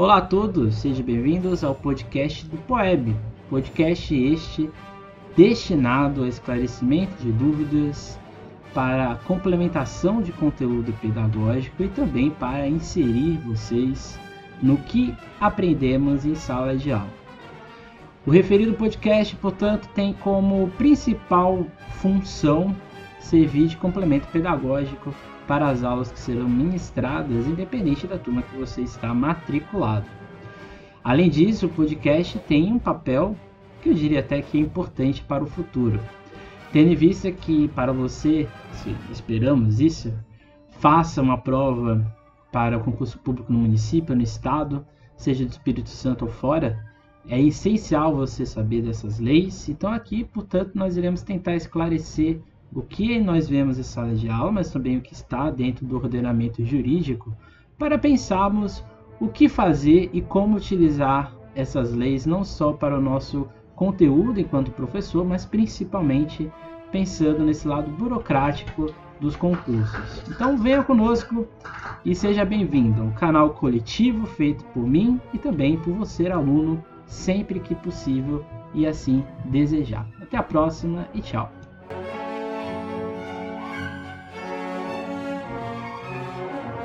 Olá a todos, sejam bem-vindos ao podcast do Poeb, podcast este destinado ao esclarecimento de dúvidas, para complementação de conteúdo pedagógico e também para inserir vocês no que aprendemos em sala de aula. O referido podcast, portanto, tem como principal função servir de complemento pedagógico para as aulas que serão ministradas, independente da turma que você está matriculado. Além disso, o podcast tem um papel que eu diria até que é importante para o futuro. Tendo em vista que para você, se esperamos isso, faça uma prova para o concurso público no município, no estado, seja do Espírito Santo ou fora, é essencial você saber dessas leis. Então aqui, portanto, nós iremos tentar esclarecer o que nós vemos em sala de aula, mas também o que está dentro do ordenamento jurídico, para pensarmos o que fazer e como utilizar essas leis não só para o nosso conteúdo enquanto professor, mas principalmente pensando nesse lado burocrático dos concursos. Então venha conosco e seja bem-vindo um canal coletivo feito por mim e também por você, aluno, sempre que possível e assim desejar. Até a próxima e tchau!